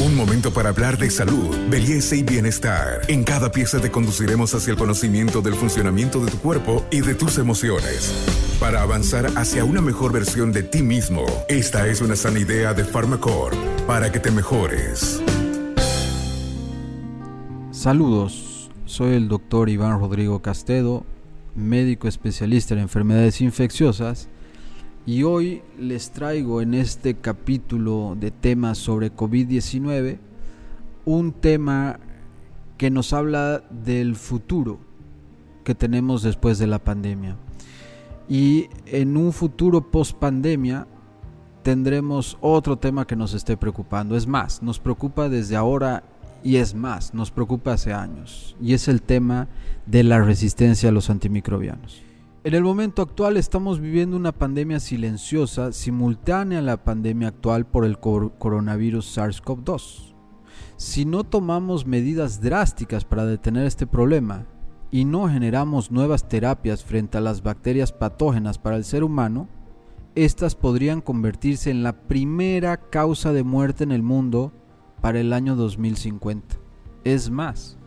Un momento para hablar de salud, belleza y bienestar. En cada pieza te conduciremos hacia el conocimiento del funcionamiento de tu cuerpo y de tus emociones. Para avanzar hacia una mejor versión de ti mismo, esta es una sana idea de Pharmacore para que te mejores. Saludos, soy el doctor Iván Rodrigo Castedo, médico especialista en enfermedades infecciosas y hoy les traigo en este capítulo de temas sobre COVID-19 un tema que nos habla del futuro que tenemos después de la pandemia. Y en un futuro post pandemia tendremos otro tema que nos esté preocupando. Es más, nos preocupa desde ahora y es más, nos preocupa hace años. Y es el tema de la resistencia a los antimicrobianos. En el momento actual estamos viviendo una pandemia silenciosa simultánea a la pandemia actual por el coronavirus SARS-CoV-2. Si no tomamos medidas drásticas para detener este problema y no generamos nuevas terapias frente a las bacterias patógenas para el ser humano, estas podrían convertirse en la primera causa de muerte en el mundo para el año 2050. Es más,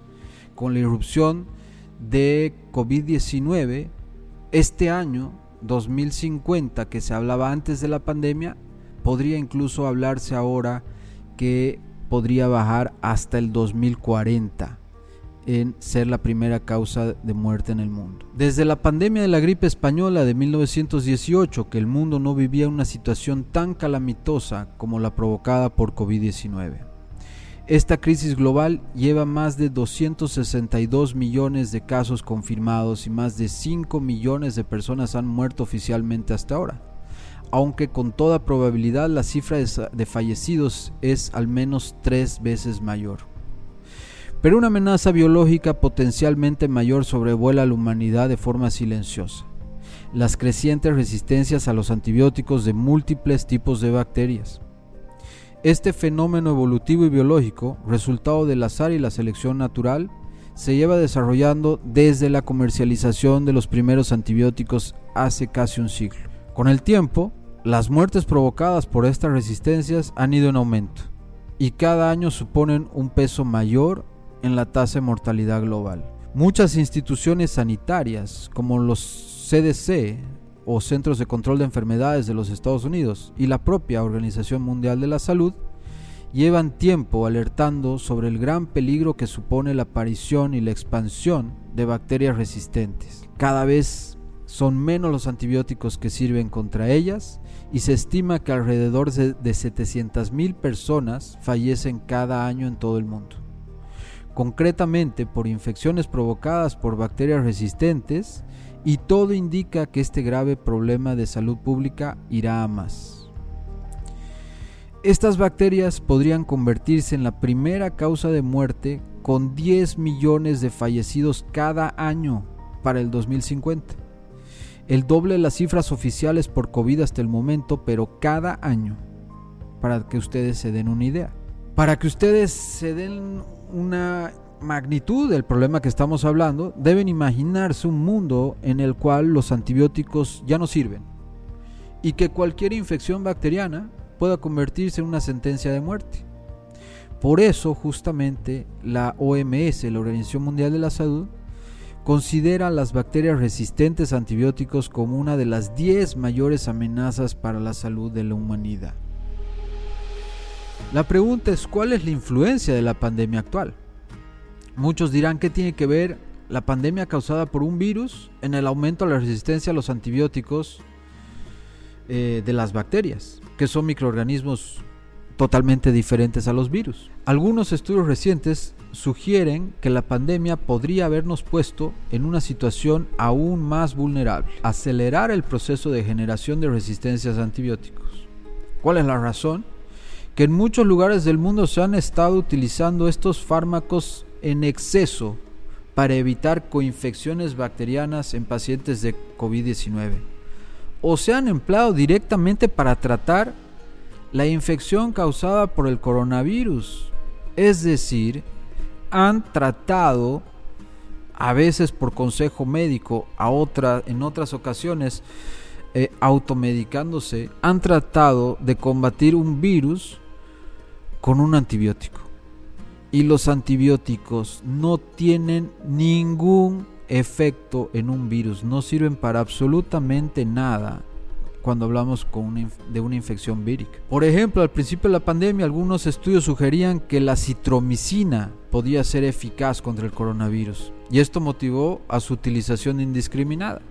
con la irrupción de COVID-19, este año 2050 que se hablaba antes de la pandemia, podría incluso hablarse ahora que podría bajar hasta el 2040 en ser la primera causa de muerte en el mundo. Desde la pandemia de la gripe española de 1918, que el mundo no vivía una situación tan calamitosa como la provocada por COVID-19. Esta crisis global lleva más de 262 millones de casos confirmados y más de 5 millones de personas han muerto oficialmente hasta ahora, aunque con toda probabilidad la cifra de fallecidos es al menos tres veces mayor. Pero una amenaza biológica potencialmente mayor sobrevuela a la humanidad de forma silenciosa. Las crecientes resistencias a los antibióticos de múltiples tipos de bacterias este fenómeno evolutivo y biológico, resultado del azar y la selección natural, se lleva desarrollando desde la comercialización de los primeros antibióticos hace casi un siglo. Con el tiempo, las muertes provocadas por estas resistencias han ido en aumento y cada año suponen un peso mayor en la tasa de mortalidad global. Muchas instituciones sanitarias, como los CDC, o Centros de Control de Enfermedades de los Estados Unidos y la propia Organización Mundial de la Salud llevan tiempo alertando sobre el gran peligro que supone la aparición y la expansión de bacterias resistentes. Cada vez son menos los antibióticos que sirven contra ellas y se estima que alrededor de 700.000 personas fallecen cada año en todo el mundo. Concretamente por infecciones provocadas por bacterias resistentes, y todo indica que este grave problema de salud pública irá a más. Estas bacterias podrían convertirse en la primera causa de muerte con 10 millones de fallecidos cada año para el 2050. El doble de las cifras oficiales por COVID hasta el momento, pero cada año, para que ustedes se den una idea. Para que ustedes se den una magnitud del problema que estamos hablando, deben imaginarse un mundo en el cual los antibióticos ya no sirven y que cualquier infección bacteriana pueda convertirse en una sentencia de muerte. Por eso justamente la OMS, la Organización Mundial de la Salud, considera las bacterias resistentes a antibióticos como una de las 10 mayores amenazas para la salud de la humanidad. La pregunta es cuál es la influencia de la pandemia actual. Muchos dirán que tiene que ver la pandemia causada por un virus en el aumento de la resistencia a los antibióticos eh, de las bacterias, que son microorganismos totalmente diferentes a los virus. Algunos estudios recientes sugieren que la pandemia podría habernos puesto en una situación aún más vulnerable, acelerar el proceso de generación de resistencias a antibióticos. ¿Cuál es la razón? Que en muchos lugares del mundo se han estado utilizando estos fármacos en exceso para evitar coinfecciones bacterianas en pacientes de COVID-19 o se han empleado directamente para tratar la infección causada por el coronavirus. Es decir, han tratado a veces por consejo médico, a en otras ocasiones eh, automedicándose, han tratado de combatir un virus con un antibiótico. Y los antibióticos no tienen ningún efecto en un virus, no sirven para absolutamente nada cuando hablamos de una infección vírica. Por ejemplo, al principio de la pandemia algunos estudios sugerían que la citromicina podía ser eficaz contra el coronavirus y esto motivó a su utilización indiscriminada.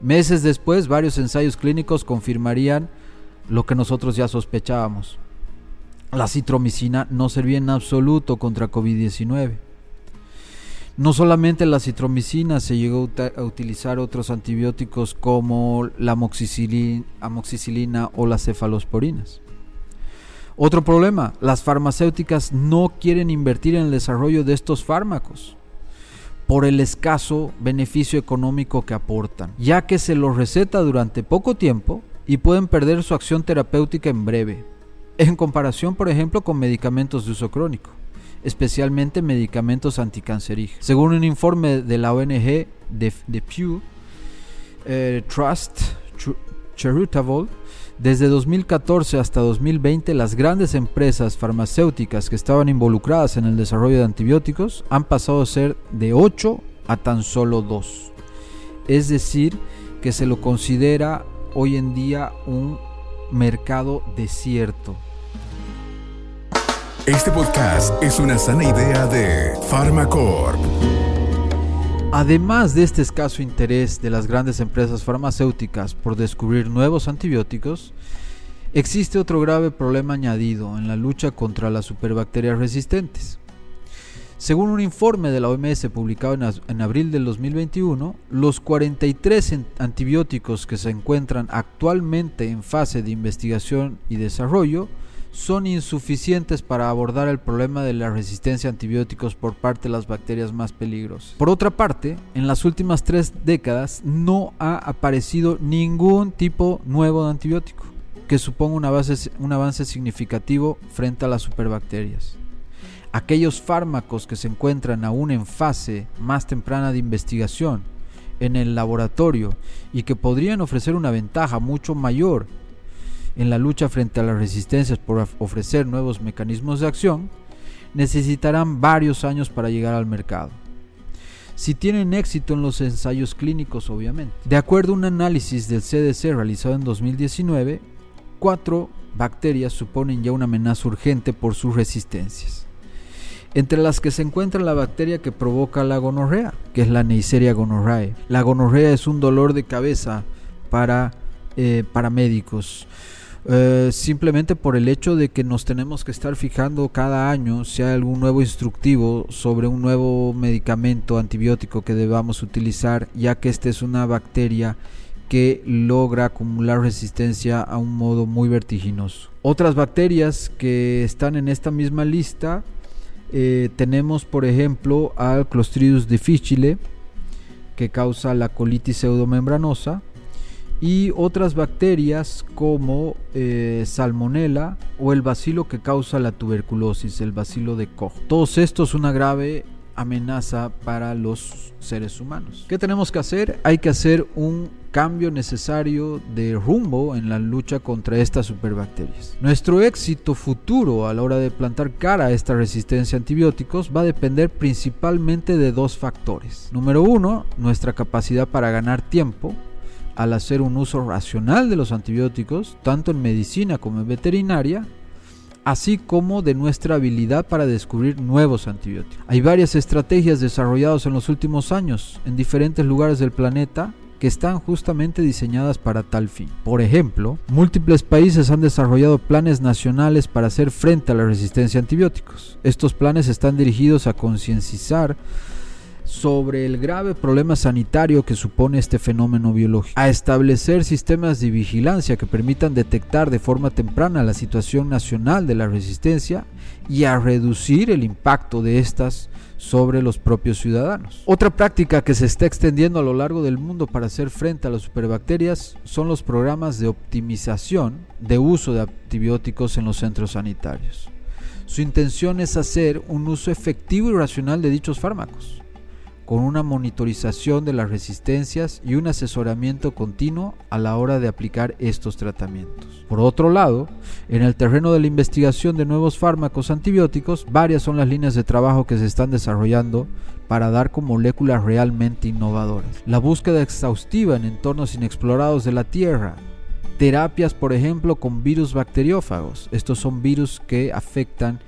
Meses después, varios ensayos clínicos confirmarían lo que nosotros ya sospechábamos. La citromicina no servía en absoluto contra COVID-19. No solamente la citromicina, se llegó a utilizar otros antibióticos como la amoxicilina o las cefalosporinas. Otro problema, las farmacéuticas no quieren invertir en el desarrollo de estos fármacos por el escaso beneficio económico que aportan, ya que se los receta durante poco tiempo y pueden perder su acción terapéutica en breve, en comparación por ejemplo con medicamentos de uso crónico especialmente medicamentos anticancerígenos. Según un informe de la ONG de, Pew eh, Trust Charitable, desde 2014 hasta 2020 las grandes empresas farmacéuticas que estaban involucradas en el desarrollo de antibióticos han pasado a ser de 8 a tan solo 2. Es decir, que se lo considera hoy en día un mercado desierto este podcast es una sana idea de Pharmacorp. Además de este escaso interés de las grandes empresas farmacéuticas por descubrir nuevos antibióticos, existe otro grave problema añadido en la lucha contra las superbacterias resistentes. Según un informe de la OMS publicado en, abril del 2021, los 43 antibióticos que se encuentran actualmente en fase de investigación y desarrollo son insuficientes para abordar el problema de la resistencia a antibióticos por parte de las bacterias más peligrosas. Por otra parte, en las últimas tres décadas no ha aparecido ningún tipo nuevo de antibiótico que suponga un avance, un avance significativo frente a las superbacterias. Aquellos fármacos que se encuentran aún en fase más temprana de investigación en el laboratorio y que podrían ofrecer una ventaja mucho mayor en la lucha frente a las resistencias por ofrecer nuevos mecanismos de acción, necesitarán varios años para llegar al mercado. Si tienen éxito en los ensayos clínicos, obviamente. De acuerdo a un análisis del CDC realizado en 2019, cuatro bacterias suponen ya una amenaza urgente por sus resistencias. Entre las que se encuentra la bacteria que provoca la gonorrea, que es la Neisseria gonorrhoeae. La gonorrea es un dolor de cabeza para, eh, para médicos eh, simplemente por el hecho de que nos tenemos que estar fijando cada año si hay algún nuevo instructivo sobre un nuevo medicamento antibiótico que debamos utilizar, ya que esta es una bacteria que logra acumular resistencia a un modo muy vertiginoso. Otras bacterias que están en esta misma lista eh, tenemos por ejemplo al Clostridium difficile que causa la colitis pseudomembranosa y otras bacterias como eh, salmonella o el bacilo que causa la tuberculosis, el bacilo de Koch. Todos estos una grave amenaza para los seres humanos. ¿Qué tenemos que hacer? Hay que hacer un cambio necesario de rumbo en la lucha contra estas superbacterias. Nuestro éxito futuro a la hora de plantar cara a esta resistencia a antibióticos va a depender principalmente de dos factores. Número uno, nuestra capacidad para ganar tiempo al hacer un uso racional de los antibióticos, tanto en medicina como en veterinaria, así como de nuestra habilidad para descubrir nuevos antibióticos. Hay varias estrategias desarrolladas en los últimos años en diferentes lugares del planeta que están justamente diseñadas para tal fin. Por ejemplo, múltiples países han desarrollado planes nacionales para hacer frente a la resistencia a antibióticos. Estos planes están dirigidos a concienciar sobre el grave problema sanitario que supone este fenómeno biológico, a establecer sistemas de vigilancia que permitan detectar de forma temprana la situación nacional de la resistencia y a reducir el impacto de estas sobre los propios ciudadanos. Otra práctica que se está extendiendo a lo largo del mundo para hacer frente a las superbacterias son los programas de optimización de uso de antibióticos en los centros sanitarios. Su intención es hacer un uso efectivo y racional de dichos fármacos con una monitorización de las resistencias y un asesoramiento continuo a la hora de aplicar estos tratamientos. Por otro lado, en el terreno de la investigación de nuevos fármacos antibióticos, varias son las líneas de trabajo que se están desarrollando para dar con moléculas realmente innovadoras. La búsqueda exhaustiva en entornos inexplorados de la Tierra, terapias por ejemplo con virus bacteriófagos, estos son virus que afectan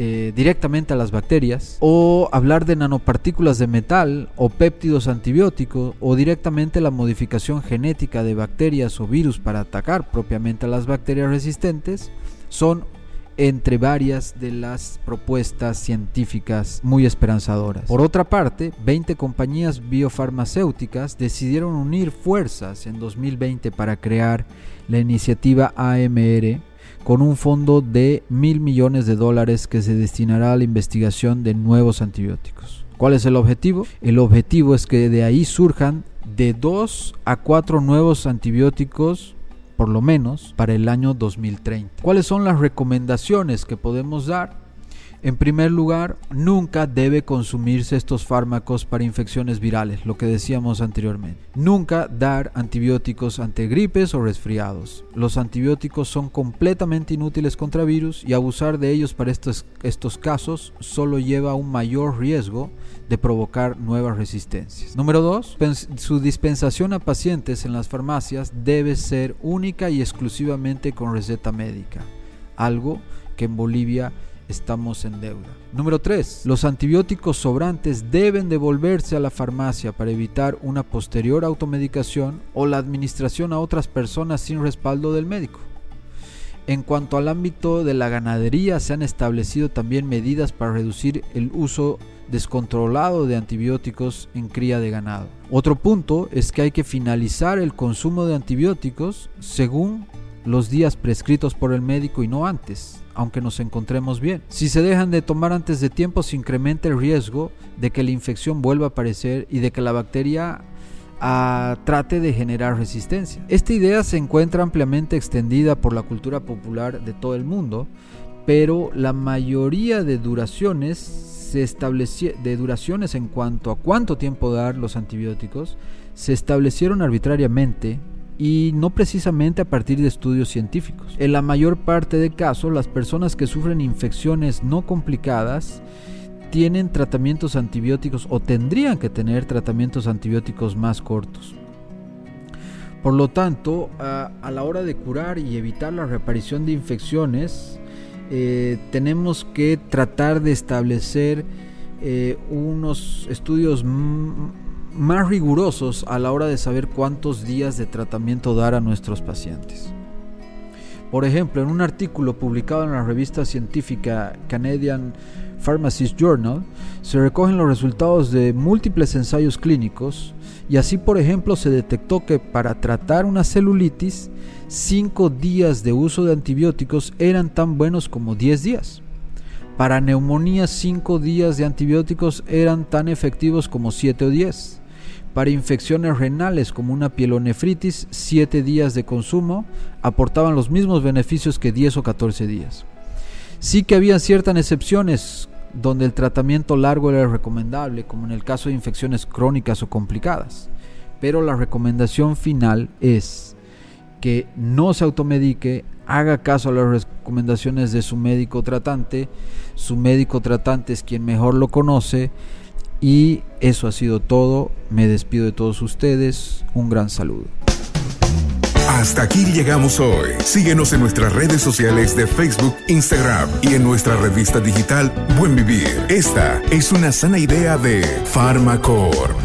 eh, directamente a las bacterias, o hablar de nanopartículas de metal o péptidos antibióticos, o directamente la modificación genética de bacterias o virus para atacar propiamente a las bacterias resistentes, son entre varias de las propuestas científicas muy esperanzadoras. Por otra parte, 20 compañías biofarmacéuticas decidieron unir fuerzas en 2020 para crear la iniciativa AMR con un fondo de mil millones de dólares que se destinará a la investigación de nuevos antibióticos. ¿Cuál es el objetivo? El objetivo es que de ahí surjan de 2 a 4 nuevos antibióticos por lo menos para el año 2030. ¿Cuáles son las recomendaciones que podemos dar? En primer lugar, nunca debe consumirse estos fármacos para infecciones virales, lo que decíamos anteriormente. Nunca dar antibióticos ante gripes o resfriados. Los antibióticos son completamente inútiles contra virus y abusar de ellos para estos, estos casos solo lleva a un mayor riesgo de provocar nuevas resistencias. Número 2. Su dispensación a pacientes en las farmacias debe ser única y exclusivamente con receta médica, algo que en Bolivia estamos en deuda. Número 3. Los antibióticos sobrantes deben devolverse a la farmacia para evitar una posterior automedicación o la administración a otras personas sin respaldo del médico. En cuanto al ámbito de la ganadería, se han establecido también medidas para reducir el uso descontrolado de antibióticos en cría de ganado. Otro punto es que hay que finalizar el consumo de antibióticos según los días prescritos por el médico y no antes aunque nos encontremos bien. Si se dejan de tomar antes de tiempo, se incrementa el riesgo de que la infección vuelva a aparecer y de que la bacteria ah, trate de generar resistencia. Esta idea se encuentra ampliamente extendida por la cultura popular de todo el mundo, pero la mayoría de duraciones se de duraciones en cuanto a cuánto tiempo dar los antibióticos se establecieron arbitrariamente y no precisamente a partir de estudios científicos. En la mayor parte de casos, las personas que sufren infecciones no complicadas tienen tratamientos antibióticos o tendrían que tener tratamientos antibióticos más cortos. Por lo tanto, a, la hora de curar y evitar la reaparición de infecciones, eh, tenemos que tratar de establecer eh, unos estudios más rigurosos a la hora de saber cuántos días de tratamiento dar a nuestros pacientes. Por ejemplo, en un artículo publicado en la revista científica Canadian Pharmacist Journal, se recogen los resultados de múltiples ensayos clínicos y así, por ejemplo, se detectó que para tratar una celulitis, 5 días de uso de antibióticos eran tan buenos como 10 días. Para neumonía, 5 días de antibióticos eran tan efectivos como 7 o 10. Para infecciones renales como una pielonefritis, 7 días de consumo aportaban los mismos beneficios que 10 o 14 días. Sí que había ciertas excepciones donde el tratamiento largo era recomendable, como en el caso de infecciones crónicas o complicadas. Pero la recomendación final es que no se automedique, haga caso a las recomendaciones de su médico tratante. Su médico tratante es quien mejor lo conoce y eso ha sido todo. Me despido de todos ustedes. Un gran saludo. Hasta aquí llegamos hoy. Síguenos en nuestras redes sociales de Facebook, Instagram y en nuestra revista digital Buen Vivir. Esta es una sana idea de Farmacor.